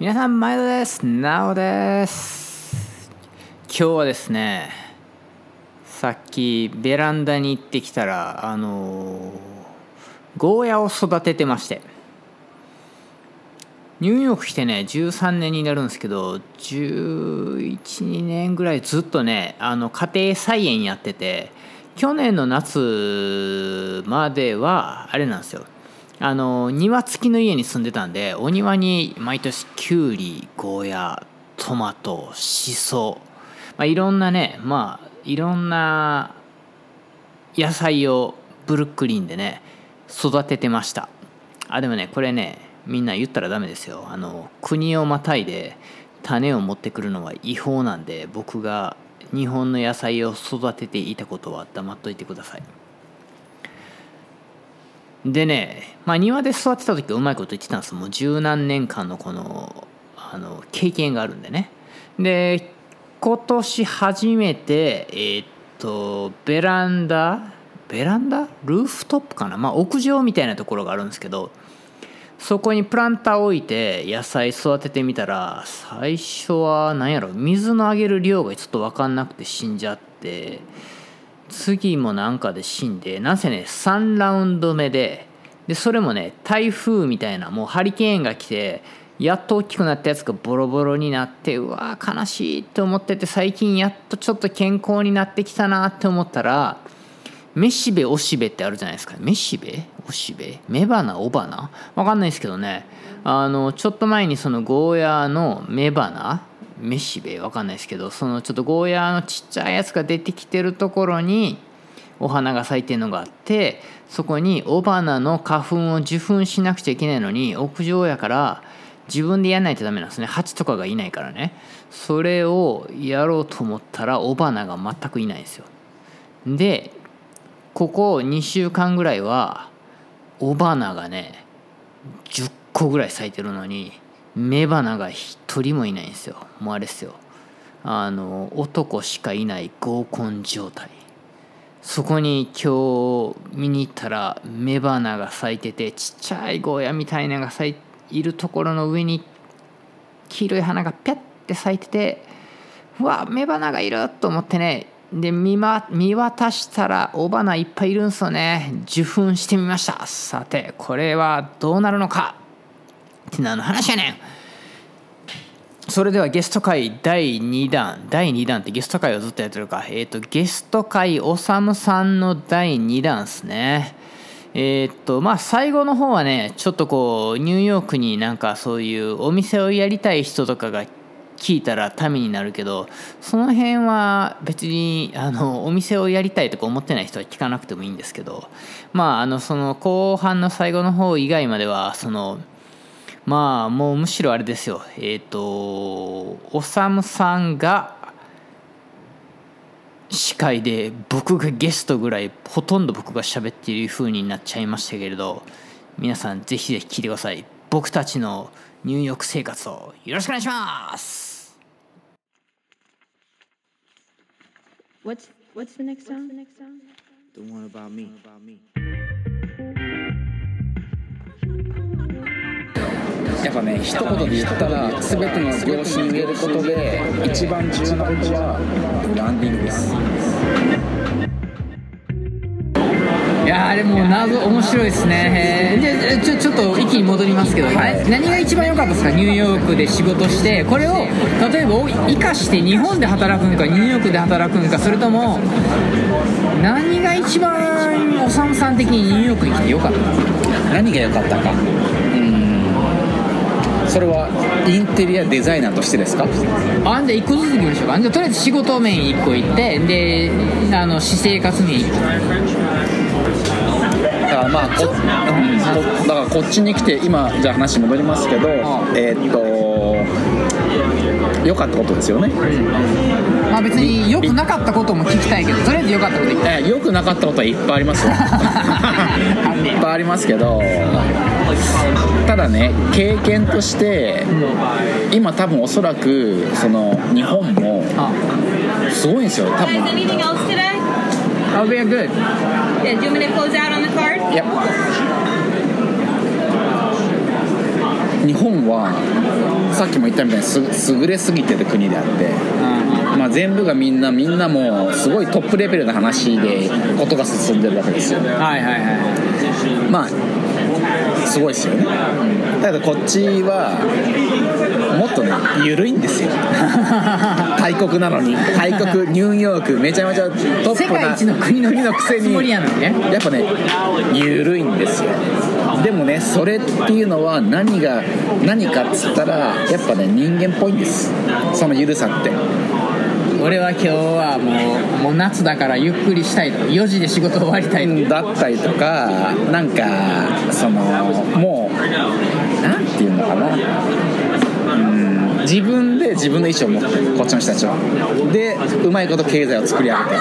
皆さん毎度です。なおです。今日はですねさっきベランダに行ってきたらあのゴーヤを育ててましてニューヨーク来てね13年になるんですけど112年ぐらいずっとねあの家庭菜園やってて去年の夏まではあれなんですよ。あの庭付きの家に住んでたんでお庭に毎年きゅうりゴーヤトマトしそ、まあ、いろんなねまあいろんな野菜をブルックリンでね育ててました。あでもねこれねみんな言ったらダメですよ。あの国をまたいで種を持ってくるのは違法なんで僕が日本の野菜を育てていたことは黙っといてください。でね、まあ、庭で育てた時はうまいこと言ってたんですもう十何年間のこのあの経験があるんでね。で今年初めてえー、っとベランダベランダ？ルーフトップかな？まあ屋上みたいなところがあるんですけどそこにプランター置いて野菜育ててみたら最初は何やろ水のあげる量がちょっと分かんなくて死んじゃって次もなんかで死んでなんせね3ラウンド目ででそれもね台風みたいなもうハリケーンが来てやっと大きくなったやつがボロボロになってうわー悲しいって思ってて最近やっとちょっと健康になってきたなって思ったらめしべおしべってあるじゃないですか。めしべおしべ雌花雄花わかんないですけどね。あのちょっと前にそのゴーヤーの雌花めしべわかんないですけどそのちょっとゴーヤーのちっちゃいやつが出てきてるところにお花が咲いてるのがあってそこに雄花の花粉を受粉しなくちゃいけないのに屋上やから自分でやんないとダメなんですね。蜂とかがいないからね。それをやろうと思ったら雄花が全くいないんですよ。でここ2週間ぐらいは雄花がね10個ぐらい咲いてるのに雌花が一人もいないんですよ。もうあれですよ。あの男しかいない合コン状態。そこに今日見に行ったら雌花が咲いててちっちゃいゴーヤみたいなのが咲いいるところの上に黄色い花がピャッて咲いててうわ雌花がいると思ってね。で見,、ま、見渡したら雄花いっぱいいるんですよね。受粉してみました。さてこれはどうなるのか。って何の話やねん。それではゲスト会第2弾。第2弾ってゲスト会をずっとやってるか。えっ、ー、とゲスト会おさむさんの第2弾ですね。えっ、とまあ最後の方はねちょっとこうニューヨークになんかそういうお店をやりたい人とかが聞いたらためになるけどその辺は別にあのお店をやりたいとか思ってない人は聞かなくてもいいんですけどまああのその後半の最後の方以外まではそのまあもうむしろあれですよえっ、ー、とおさむさんが司会で僕がゲストぐらいほとんど僕が喋っている風になっちゃいましたけれど皆さんぜひぜひ聞いてください僕たちのニューヨーク生活をよろしくお願いします What's, what's the next song? The one about me. About me. やっぱね一言で言ったら全ての業種に言えることで一番重要なことはブランディングですいやあれも謎面白いですね。でちょちょっと一気に戻りますけど、はい、何が一番良か。ったですかニューヨークで仕事してこれを例えば生かして日本で働くんかニューヨークで働くんかそれとも何が一番おさむさん的にニューヨークに来て良かった何が良かったか。それはインテリアデザイナーとしてですか？あじゃあ1個ずついきましょう。かじゃとりあえず仕事面1個いってであの私生活面1個。だからまあこ、だからこっちに来て今じゃあ話戻りますけどえー、っと良かったことですよね、うん。まあ別に良くなかったことも聞きたいけどとりあえず良かったこと言きたい。良くなかったことはいっぱいありますよ。いっぱいありますけどただね経験として今多分おそらくその日本もすごいんですよ多分 I'll be good. Yeah, do you want me to close out on the card? Yep. 日本はさっきも言ったみたいにす優れすぎてる国であって、まあ、全部がみんなみんなもうすごいトップレベルな話でことが進んでるわけですよはいはいはいまあすごいですよね。だけどこっちはもっとね緩いんですよ。大国なのに。大国ニューヨークめちゃめちゃトップな世の国の国のくせに。やっぱね緩いんですよ。でもねそれっていうのは何が何かっつったらやっぱね人間っぽいんです。その緩さって俺は今日はもうもう夏だからゆっくりしたいと。4時で仕事終わりたい。とだったりとかなんかそのもうなんていうのかな。うん自分で自分の意思を持ってるこっちの人たちはでうまいこと経済を作り上げて。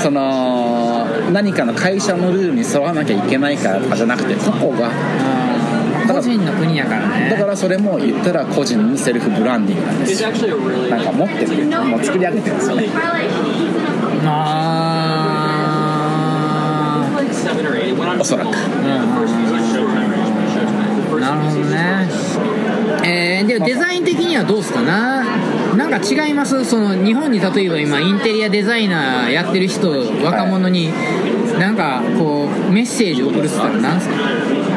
その何かの会社のルールに沿わなきゃいけないからとかじゃなくて個々が個人の国やからね。だからそれも言ったら個人のセルフブランディングなんです。よなんか持ってるもう作り上げてるんですよねあおそらく。ーなるほどね。えー、でデザイン的にはどうですか？ななんか違います？その日本に例えば今インテリアデザイナーやってる人若者になんかこうメッセージ送るっつったら何すか？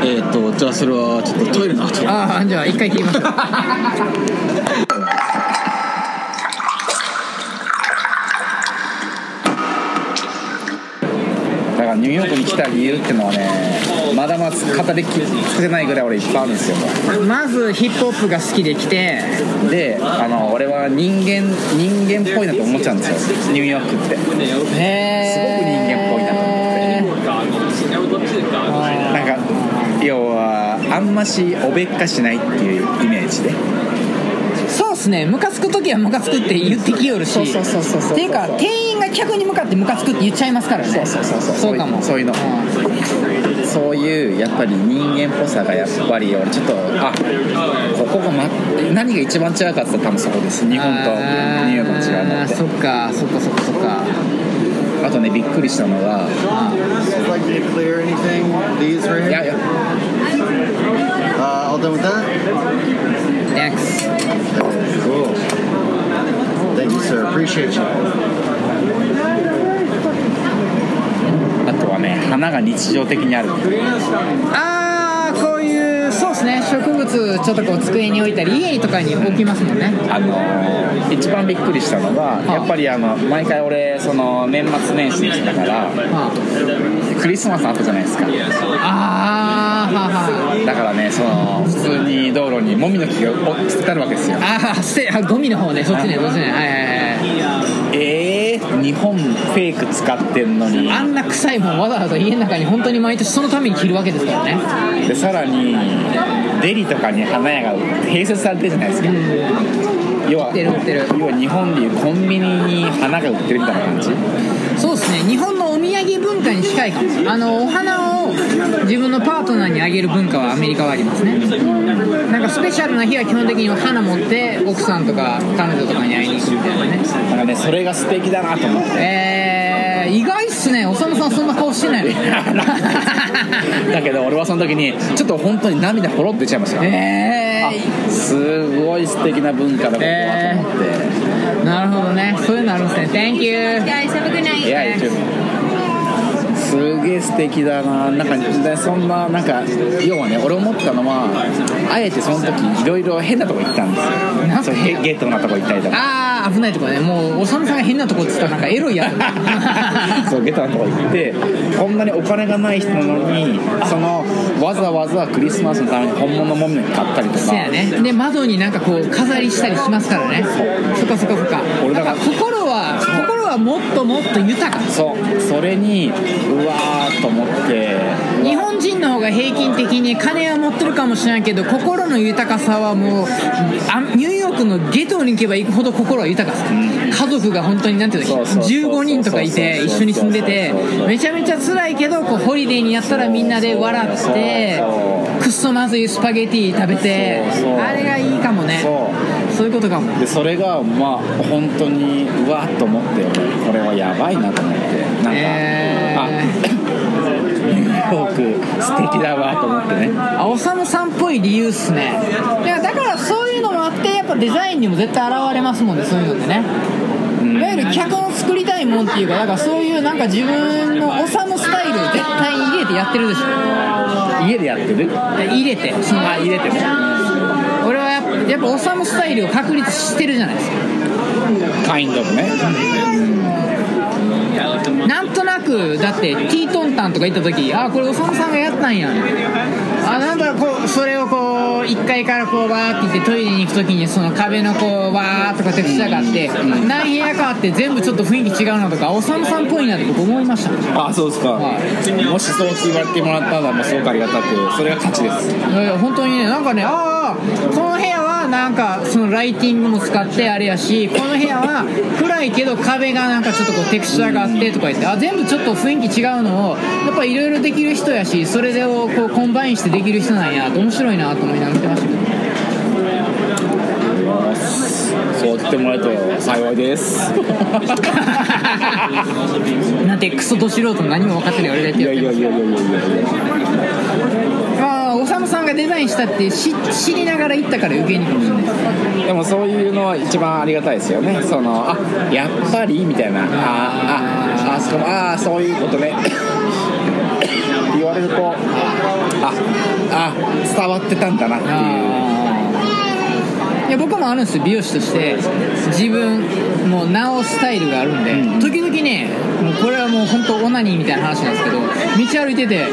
えっ、とじゃあそれはちょっとトイレの後。ああじゃあ一回切りましょうだからニューヨークに来た理由っていうのはねまだまだ語りき尽くせないぐらい俺いっぱいあるんですよ。まずヒップホップが好きで来て。であの俺は人間人間っぽいなと思っちゃうんですよ。ニューヨークって。へえすごく人間っぽいなと思ってなんか要はあんましおべっかしないっていうイメージで。そうっすね。ムカつく時はムカつくって言ってきよるし。そうそうそうそうっていうか店員が客に向かってムカつくって言っちゃいますからね。そうそうそうそうそう。かも。そういうの。そういうやっぱり人間っぽさがやっぱり俺ちょっとあここが、ま、何が一番違うかって言ったら多分そこです。日本とニューヨークの違うのって。そっかそっかそっかそっか。あとねびっくりしたのが? These right い?やいや Uh, all done with that? Thanks Cool. Thank you, sir. Appreciate you. あとはね花が日常的にあるああこういうそうですね植物ちょっとこう机に置いたり家とかに置きますもんね。あのー一番びっくりしたのがやっぱりあの毎回俺その年末年始にしてたからあ。クリスマスあったじゃないですか。あーははだからねその普通に道路にもみの木がお捨ててあるわけですよ。ああ捨てあゴミの方ねそっちねそっちね。はいはいはい。えー、日本フェイク使ってんのに。あんな臭いもんわざわざ家の中に本当に毎年そのために着るわけですからね。でさらにデリとかに花屋が併設されてるじゃないですか。要は売ってる売ってる。要は日本でいうコンビニに花が売ってるみたいな感じ。そうですね。日本のお土産文化に近いかもあのお花を自分のパートナーにあげる文化はアメリカはありますね。なんかスペシャルな日は基本的に花持って奥さんとか彼女とかに会いに行くみたいなね。なんかねそれが素敵だなと思って。えー、意外っすね。おさむさんそんな顔してない。のだけど俺はその時にちょっと本当に涙ポロって出ちゃいました。えあすごい素敵な文化だここはと思って、ー、なるほどね。そういうのあるんですね。Thank you Guys, have a good night. いや YouTube すげえ素敵だな。なんかでそんななんか要はね俺思ったのはあえてその時いろいろ変なとこ行ったんですよ。なんそうゲゲートなとこ行ったりとか。ああ危ないとこね。もうおさむさんが変なとこって言ったらなんかエロいやつ。そうゲートなとこ行ってこんなにお金がない人なのにそのわざわざクリスマスのために本物のもみの木買ったりとか。そうやね。で窓になんかこう飾りしたりしますからね。そっかそっかそっか。俺だから心は心はもっともっと豊か。そう。それにうわーと思って。日本人の方が平均的に金は持ってるかもしれないけど心の豊かさはもうあニューヨークのゲトに行けば行くほど心は豊かさ、家族が本当になんていうの？そうそうそう15人とかいて一緒に住んでてめちゃめちゃ辛いけどこうホリデーにやったらみんなで笑ってくっそまずいスパゲティ食べてあれがいいかもねそういうことかも。でそれがまあ本当にうわっと思ってこれはやばいなと思ってなんか、えー。あごく素敵だわと思ってね。あおさむさんっぽい理由っすね。いやだからそういうのもあってやっぱデザインにも絶対現れますもんねそういうのってね。いわゆる客の作りたいもんっていうかだからそういうなんか自分のおさむスタイル絶対に入れてやってるでしょ。家でやってる？入れてそのあ入れても。俺はやっぱおさむスタイルを確立してるじゃないですか。カインドブね。なんとなくだってティートンタンとか行った時あこれおさむさんがやったんや。あなんかこうそれをこう1階からこうバーって行ってトイレに行く時にその壁のこうバーとかテクスチャーがあって何部屋かあって全部ちょっと雰囲気違うなとかおさむさんっぽいなって僕思いました。あそうですか、はもしそう言われてもらったのはもうすごくありがたくそれが勝ちです。いやいや本当にねなんかねああこの部屋はなんかそのライティングも使ってあれやしこの部屋は暗いけど壁がなんかちょっとこうテクスチャーがあってとか言ってあ全部ちょっと雰囲気違うのをやっぱいろいろできる人やしそれでをこうコンバインしてできる人なんやと面白いなと思いながら見てましたけど。そう言ってもらえると幸いです。なんてクソど素人何も分かってない俺が言ってるいやいやいやいやいやいやああおさんがデザインしたって知知りながら行ったから余計にかもしれないでもそういうのは一番ありがたいですよね。そのあやっぱりみたいな。あああそこああそういうことね。って言われるとああ伝わってたんだなっていう。いや僕もあるんですよ美容師として。自分もう直すスタイルがあるんで、時々ねもうこれはもう本当オナニーみたいな話なんですけど道歩いててこ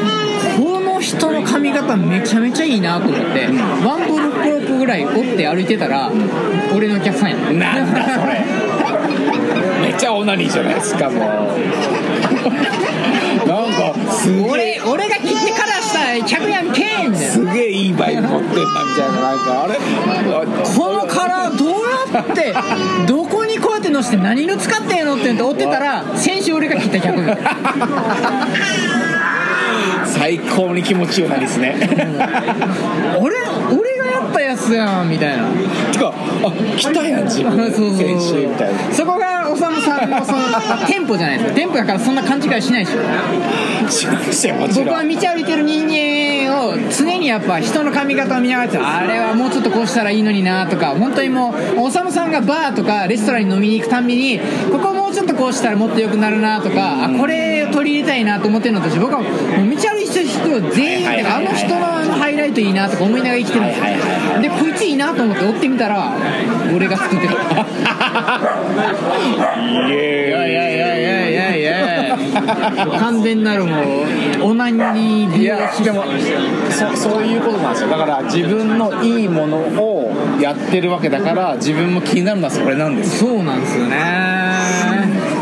の人の髪型めちゃめちゃいいなと思って、ワンブロックぐらい折って歩いてたら、俺のお客さんやなんだそれ。めっちゃオナニーじゃないですかもう。なんかすげえ。俺俺が切ってからした客やんけーみたいなすげえいいバイブ持ってんなみたいななんかあれ。このカラーどうやってどこにこうやってのして何の使ってんのって言って追ってたら先週俺が切った客。が最高に気持ちよいなですね。俺俺がやったやつやんみたいな。てかあ来たやん自分。そうそう。そう先週みたいな。そこがおさむさんのその 店舗じゃないですか店舗だからそんな勘違いしないでしょ。僕は道歩いてる人間を常にやっぱ人の髪型を見ながらあれはもうちょっとこうしたらいいのになとか本当にもうおさむさんがバーとかレストランに飲みに行くたんびにここもうちょっとこうしたらもっと良くなるなとかあこれを取り入れたいなと思ってるのと僕はもう道歩いてる人全員はいはいはい。はいあの人のハイライトいいなとか思いながら生きてるんですよ。はいはいはい。でこいついいなと思って追ってみたら俺が作ってた。いやいやいやいやいやいや。完全なるもうオナニーいやでもそそういうことなんですよ。だから自分のいいものをやってるわけだから自分も気になるのはそれなんですよ。そうなんですよね。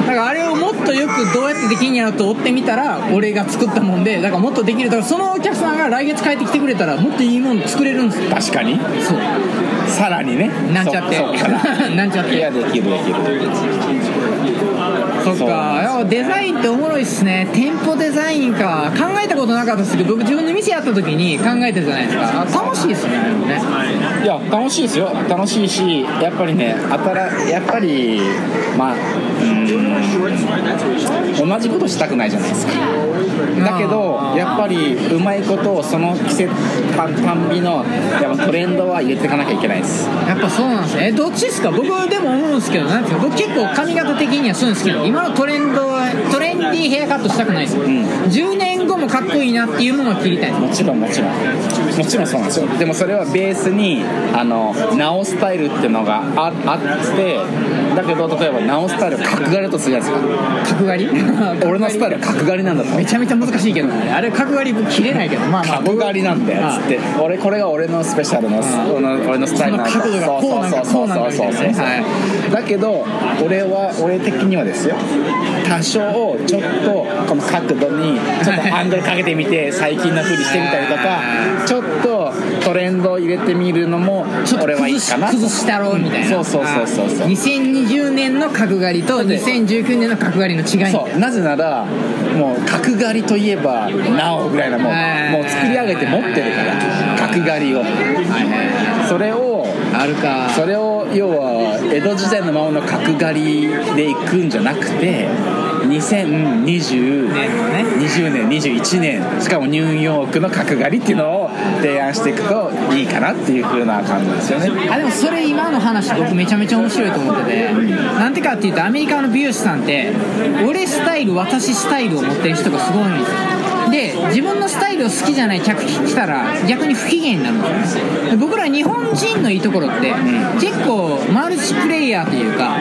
だからあれとよくどうやってできんやろと追ってみたら俺が作ったもんでだからもっとできる。だからそのお客さんが来月帰ってきてくれたらもっといいもの作れるんですよ。確かに。そう。さらにね。なんちゃって。なんちゃって。いやできるできる。そっか。デザインっておもろいっすね。店舗デザインか。考えたことなかったですけど僕自分で店やった時に考えてるじゃないですか。楽しいっすねね。いや楽しいですよ。楽しいしやっぱりね新やっぱりまあ同じことしたくないじゃないですか。だけどやっぱりうまいことをその季節たたんびのやっぱトレンドは入れていかなきゃいけないです。やっぱそうなんですねえどっちですか？僕でも思うんですけどなんですか？僕結構髪型的にはそういうの好きなの今のトレンドはトレンディーヘアカットしたくないですよ、10年後もかっこいいなっていうものを切りたいんです。もちろんもちろん。もちろんそうなんですよ。でもそれはベースにあの直スタイルっていうのがああってだけど例えば直スタイル角刈りだとするじゃないです角刈り？か俺のスタイルは角刈りなんだと。めちゃめちゃ難しいけどね。あれ角刈り僕切れないけど。まあまあ。角刈りなんだよつって。俺これが俺のスペシャルの俺のスタイルなんだ。角度がこうなんだそうそうそうそう。こうなんだみたいなね。はい。だけど俺は俺的にはですよ。多少ちょっとこの角度にちょっとアングルかけてみて最近のふりしてみたりとかちょっとトレンドを入れてみるのもちょっと俺はいいかなと。崩したろうみたいな。そうそうそうそうそう。2020年の角刈りと2019年の角刈りの違い。そう。なぜならもう角刈りといえばなおぐらいなもうはいもう作り上げて持ってるから角刈りを。それをあるか。それを要は江戸時代のままの角刈りでいくんじゃなくて2020年のね20年21年しかもニューヨークの角刈りっていうのを提案していくといいかなっていう風な感じですよね。あでもそれ今の話僕めちゃめちゃ面白いと思っててなんてかっていうとアメリカの美容師さんって俺スタイル私スタイルを持ってる人がすごいんですよで自分のスタイルを好きじゃない客来たら逆に不機嫌になるんですよで僕ら日本人のいいところって、結構マルチプレイヤーというか、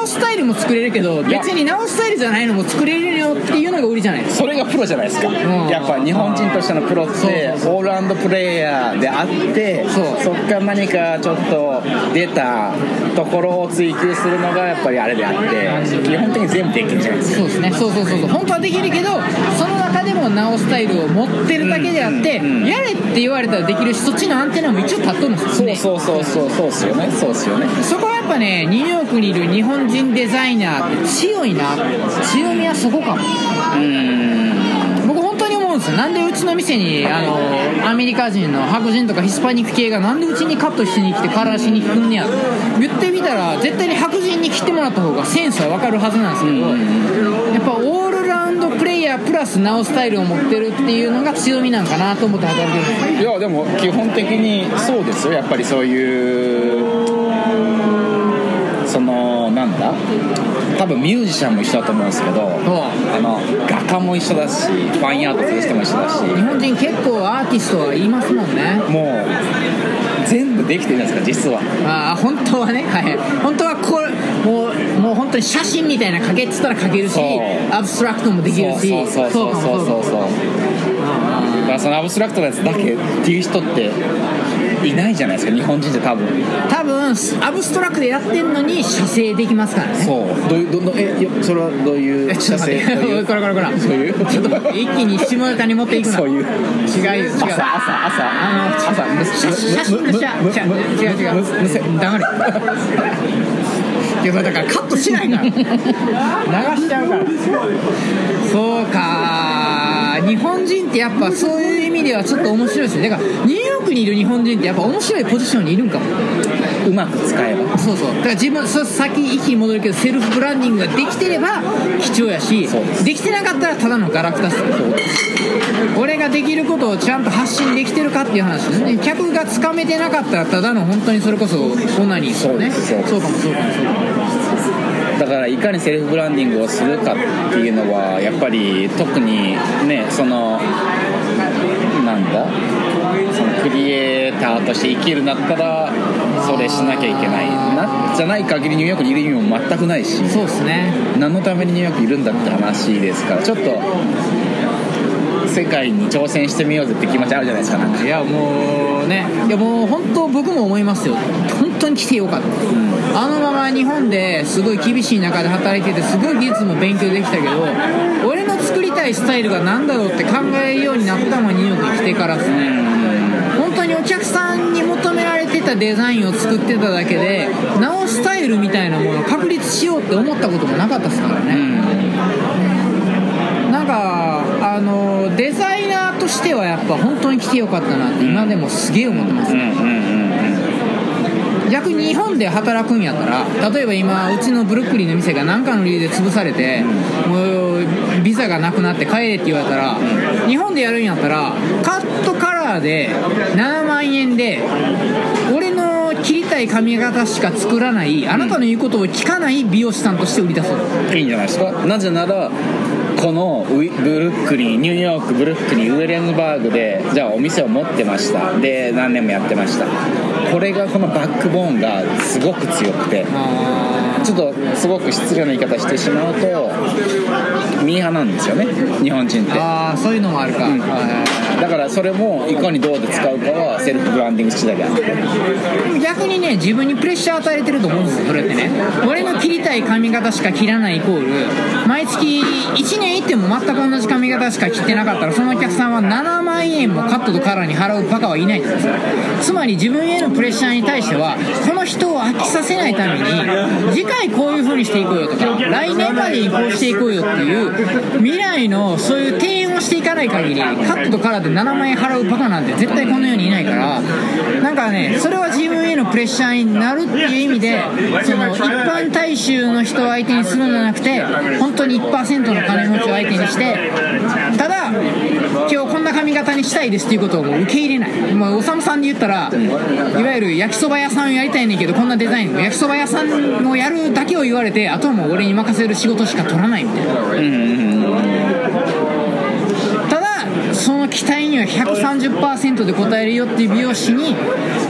直スタイルも作れるけど別に直スタイルじゃないのも作れるよっていうのが売りじゃないですか。それがプロじゃないですか、ん。やっぱ日本人としてのプロってオールラウンドプレイヤーであってそう。っから何かちょっと出たところを追求するのがやっぱりあれであって基本的に全部できるじゃないですか。そうですね。そうそうそうそう。本当はできるけどその中でも直スタイルを持ってるだけであって、うんうん。やれって言われたらできるしそっちのアンテナも一応立っとるんですよね。そうそうそうそう。そうっすよね。そうっすよね。そこはぱねニューヨークにいる日本人デザイナーって強いな。強みはそこかも。僕本当に思うんですよ。なんでうちの店にあのアメリカ人の白人とかヒスパニック系がなんでうちにカットしに来てカラーしに来んねや言ってみたら絶対に白人に来てもらった方がセンスは分かるはずなんですけど、やっぱオールラウンドプレイヤープラスナオスタイルを持ってるっていうのが強みなんかなと思って働いてるいやでも基本的にそうですよ。やっぱりそういう多分ミュージシャンも一緒だと思うんですけどあの画家も一緒だしファインアートする人も一緒だし。日本人結構アーティストは言いますもんね。もう全部できてるじゃないですか実は。ああ本当はね。はい。本当はこれもう本当に写真みたいな描けっつったら描けるしアブストラクトもできるしそうそうそうそう。そうそうだからそのアブストラクトなやつだけっていう人っていないじゃないですか日本人って多分。多分アブストラクトやってんのに写生できますからね。そう。どういうどどえいやそれはどういうえちょっと待ってこれこれこれ。そういうちょっと待って一気に下ネタに持っていくな。そういう。違うよ違う。朝朝朝。あの朝む写写真の写む違うむ違う違う。黙れだからカットしないから。流しちゃうから。そうか。日本人ってやっぱそういう意味ではちょっと面白いですね。だからニューヨークにいる日本人ってやっぱ面白いポジションにいるんかも。うまく使えば。そうそう。だから自分そうさっき一気に戻るけどセルフブランディングができてれば貴重やしできてなかったらただのガラクタっす。俺ができることをちゃんと発信できてるかっていう話ですね。客がつかめてなかったらただの本当にそれこそオナニーそうです。そうかもそうかもそうかも。だからいかにセルフブランディングをするかっていうのはやっぱり特にねそのなんだ？そのクリエイターとして生きるんだったらそれしなきゃいけないなじゃない限りニューヨークにいる意味も全くないし。そうですね。何のためにニューヨークいるんだって話ですから。ちょっと世界に挑戦してみようぜって気持ちあるじゃないですかなんか。いやもうね。いやもう本当僕も思いますよ。本当に来てよかった、あのまま日本ですごい厳しい中で働いててすごい技術も勉強できたけど俺の作りたいスタイルが何だろうって考えるようになったのはニューヨークに来てからですね。本当にお客さんにたデザインを作ってただけでなおスタイルみたいなものを確立しようって思ったこともなかったですからね、なんかあのデザイナーとしてはやっぱ本当に来てよかったなって今でもすげえ思ってます、うんうんうん逆に日本で働くんやったら例えば今うちのブルックリンの店が何かの理由で潰されてもうビザがなくなって帰れって言われたら日本でやるんやったらカットカラーで7万円で俺の切りたい髪型しか作らないあなたの言うことを聞かない美容師さんとして売り出そういいんじゃないですか？なぜならこのブルックリンニューヨークブルックリンウェレンズバーグでじゃあお店を持ってました。で何年もやってました。これがこのバックボーンがすごく強くてあちょっとすごく失礼な言い方してしまうとミーハーなんですよね日本人って。あーそういうのもあるか、うん。はいだからそれもいかにどうで使うかはセルフブランディング次第であって。でも逆にね自分にプレッシャー与えてると思うんですよそれってね。俺の切りたい髪型しか切らないイコール毎月1年いっても全く同じ髪型しか切ってなかったらそのお客さんは7万円もカットとカラーに払うバカはいないんですよつまり自分へのプレッシャーに対してはこの人を飽きさせないために次回こういう風にしていこうよとか来年までにこうしていこうよっていう未来のそういう提案をしていかない限りカットとカラーで7万円払うバカなんて絶対この世にいないからなんかねそれは自分へのプレッシャーになるっていう意味でその一般大衆の人を相手にするんじゃなくて本当に1%の金持ちを相手にしてただ髪型にしたいですっていうことを受け入れない。まあおさむさんで言ったらいわゆる焼きそば屋さんをやりたいねんけどこんなデザイン焼きそば屋さんをやるだけを言われてあとはもう俺に任せる仕事しか取らないみたいな。ただその期待には130%で応えるよっていう美容師に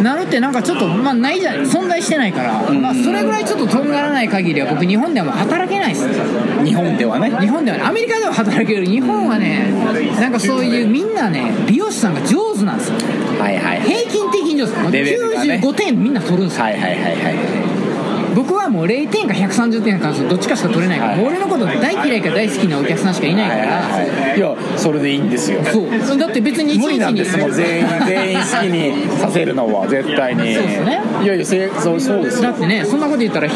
なるってなんかちょっとまあないじゃない存在してないから、まあ、それぐらいちょっととんがらない限りは僕日本ではもう働けないです。日本ではね。日本ではねアメリカでは働ける。日本はねなんかそういうみんなね美容師さんが上手なんですよ。はいはい平均的に上手。ね。95点みんな取るんですよ。はいはいはいはい僕はもう0点か130点かどっちかしか取れないから、はい。俺のこと大嫌いか大好きなお客さんしかいないから、はいいやそれでいいんですよ。そう。だって別に一無理なん日にですもん。全員全員好きにさせるのは絶対に。そうですね。いやいやせそうそうですよ。だってねそんなこと言ったら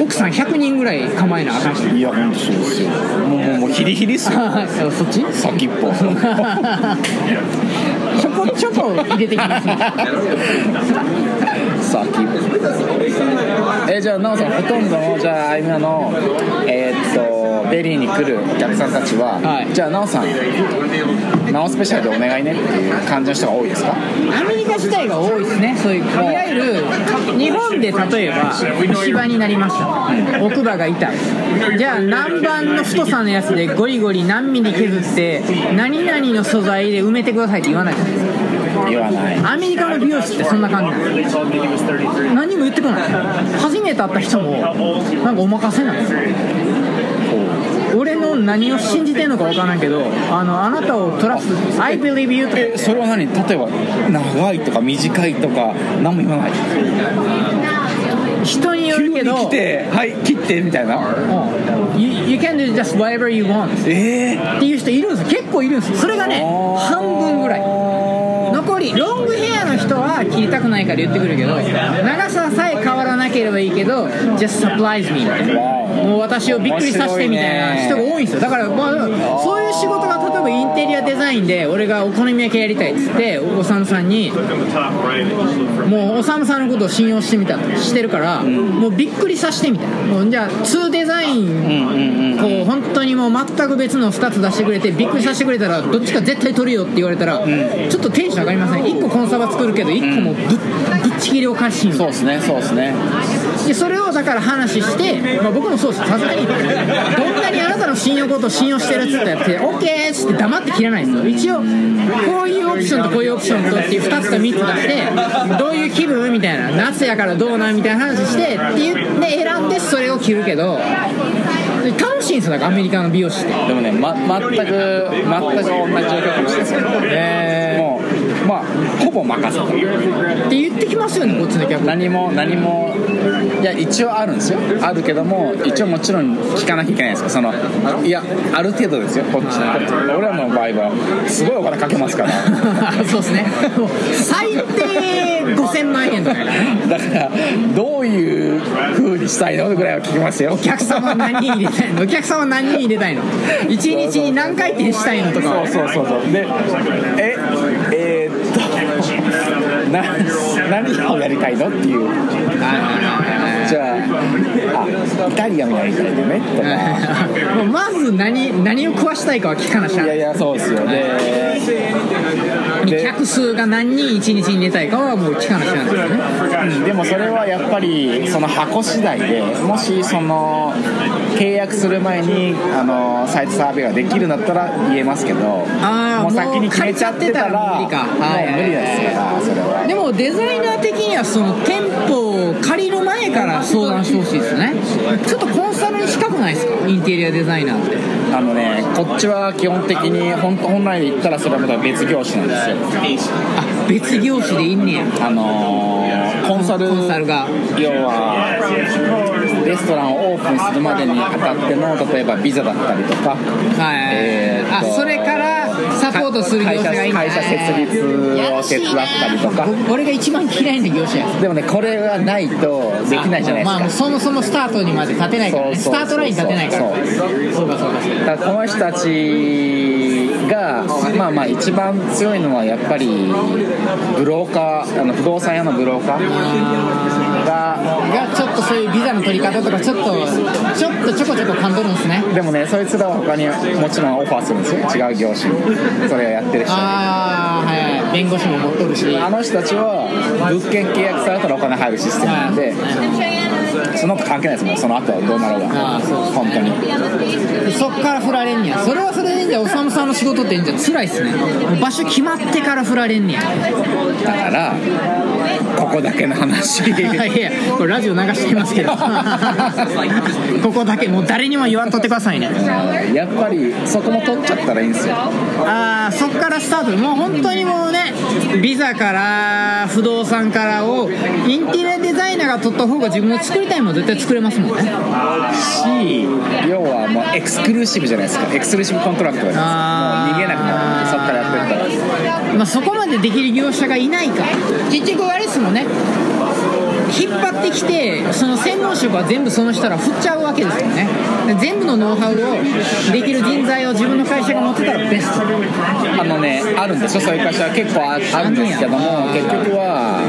奥さん100人ぐらい構えなあかんし。いや本当そうですよ。もうもうもうヒリヒリっすよ。そっち？先っぽ。ちょこちょこ入れてきますね 先。っぽえじゃあ奈緒さんほとんどのじゃああいみのえーっとベリーに来るお客さんたちは、はい。じゃあ奈緒さん奈緒スペシャルでお願いねっていう感じの人が多いですか？アメリカ自体が多いですねそういういわゆる日本で例えば虫歯になりました。奥歯が痛い。じゃあ何番の太さのやつでゴリゴリ何ミリ削って何々の素材で埋めてくださいって言わないじゃないですか言わない。アメリカの美容師ってそんな感じ何も言ってこない。初めて会った人もなんかお任せなんですよ俺の何を信じてんのか分からんけどあのあなたをトラスト I believe you とか。えそれは何？例えば長いとか短いとか何も言わない。人によ急にるけど。来てはい切ってみたいな。うん。You, you can do just whatever you want ええっていう人いるんですよ。結構いるんですよ。それがね半分ぐらい残りロングヘアの人は切りたくないから言ってくるけど長ささえ変わらなければいいけど just surprise me みたいな。もう私をびっくりさせてみたいな人が多いんですよ。だから、まあ、そういう仕事が例えばインテリアデザインで俺がお好み焼きやりたいっつっておさむさんにもうおさむさんのことを信用してみたしてるから、もうびっくりさせてみたいな。じゃあ2デザインこう本当にもう全く別の2つ出してくれてびっくりさせてくれたらどっちか絶対取るよって言われたら、ちょっとテンション上がりません。1個コンサバ作るけど1個もぶっぶっちぎりおかしいそうですねそうですねでそれをだから話して、まあ、僕もそうです。さすがにどんなにあなたの信用ことを信用してるっつったらって OK っつって黙って切らないですよ。一応こういうオプションとこういうオプションとっていう2つか3つ出してどういう気分みたいな夏やからどうなんみたいな話してって言って選んでそれを切るけど楽しいんですよ。だからアメリカの美容師って。でもね、ま、全く全く同じ状況かもしれない。ですよもうまあほぼ任せたって言ってきますよねこっちの客。何も何もいや一応あるんですよ。あるけども一応もちろん聞かなきゃいけないんですよ。そのいやある程度ですよこっちこっち俺らの場合はすごいお金かけますから。そうですね。最低5000万円とか。らねだからどういう風にしたいのぐらいは聞きますよ。お客様何人入れたいの？お客様何人入れたいの？一日に何回転したいのとか。はそうそうそうそう。でえな何をやりたいのっていう。じゃああイタリアンやりたいのね。とかまず何何を食わしたいかは聞かなしゃい。やいやそうですよ。でで客数が何人一日に入れたいかはもう聞かなしゃなんですよね。うんでもそれはやっぱりその箱次第でもしその契約する前にあのサイトサーベイができるんだったら言えますけどもう先に決めちゃってたらもう無理ですからそれはでもデザイナー的にはその店舗を借りる前から相談してほしいですね。ちょっとコンサルに近くないですか？インテリアデザイナーって。あのねこっちは基本的に本本来で言ったらそれはまた別業種なんですよ。あ別業種でいんねや。あのーコンサルコンサルが。要はレストランをオープンするまでにあたっての例えばビザだったりとかはい、えーあそれからサポートする業者がいい。会社設立を手伝ったりとか。僕俺が一番嫌いな業者や。でもねこれがないとできないじゃないですか、まあそもそもスタートにまで立てないからね。スタートライン立てないから。そうそうかそうかそうかだからこの人たちがまあまあ一番強いのはやっぱりブローカーあの不動産屋のブローカー。ががちょっとそういうビザの取り方とかちょっとちょっとちょこちょこ勘取るんですね。でもねそいつらは他にもちろんオファーするんですよ。違う業種に。それをやってる人ああはいはい。弁護士も持っとるし。あの人たちは物件契約されたらお金入るシステムなんでその他関係ないです。もんその後はどうなろうが。あーそう本当に。そっから振られんねや。それはそれでいいんじゃん。おさむさんの仕事っていいんじゃん。辛いっすね。場所決まってから振られんねや。だからここだけの話。いやいやこれラジオ流してきますけど。ここだけもう誰にも言わんとってくださいね。やっぱりそこも取っちゃったらいいんですよ。ああそっからスタート。もう本当にもうねビザから不動産からをインテリナーが取った方が自分の作りたいもの絶対作れますもんね。し要はもうエクスクルーシブじゃないですか。エクスクルーシブコントラクトが逃げなくなる。そっからやってったら。まあ、そこまでできる業者がいないか。結局あれですもんね。引っ張ってきてその専門職は全部その人ら振っちゃうわけですよね。で全部のノウハウをできる人材を自分の会社が持ってたらベスト。あのねあるんですよ。そういう会社は結構ああるんですけども結局は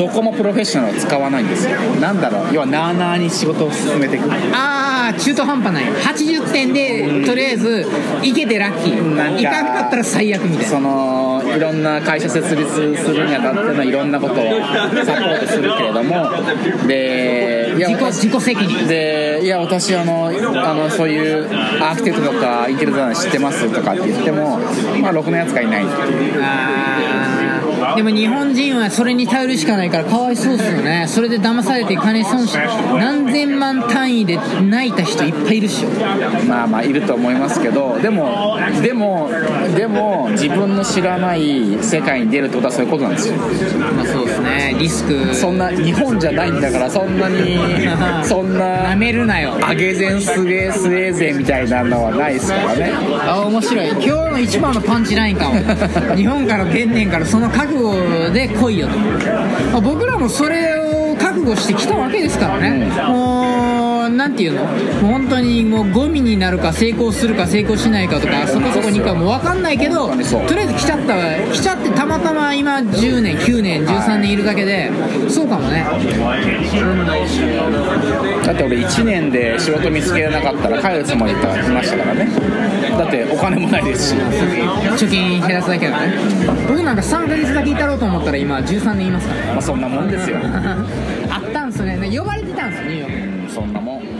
どこもプロフェッショナルを使わないんですよ。なんだろう。要はなあなあに仕事を進めていく。ああ中途半端ない80点でとりあえずいけてラッキなんかーいかんかったら最悪みたいな。そのいろんな会社設立するにあたってのいろんなことをサポートするけれども。でいや自己私自己責任。でいや私あのあのそういうアーキテクトとかインテリデザイン知ってますとかって言ってもまあろくなやつがいないっていうでも日本人はそれに頼るしかないからかわいそうですよね。それで騙されて金損し何千万単位で泣いた人いっぱいいるっしょ。まあまあいると思いますけどでもでもでも自分の知らない世界に出るってことはそういうことなんですよ。まあそうですね。リスク。そんな日本じゃないんだからそんなに そんななめるなよ。上げ膳すげえスウェーゼンみたいなのはないですからね。あ面白い。今日の一番のパンチラインかも。日本から出んねんからその覚悟で来いよと。まあ僕らもそれを覚悟してきたわけですからね、もうなんていうの？本当にもうゴミになるか成功するか成功しないかとかそこそこにかもう分かんないけどとりあえず来ちゃった来ちゃってたまたま今10年9年13年いるだけでそうかもね。だって俺1年で仕事見つけられなかったら帰るつもりでいましたからね。だってお金もないですし。貯金減らすだけだね。僕なんか3ヶ月だけいたろうと思ったら今13年いますからまあそんなもんですよ。あったんすね呼ばれてたんですよニューヨークそんなもん。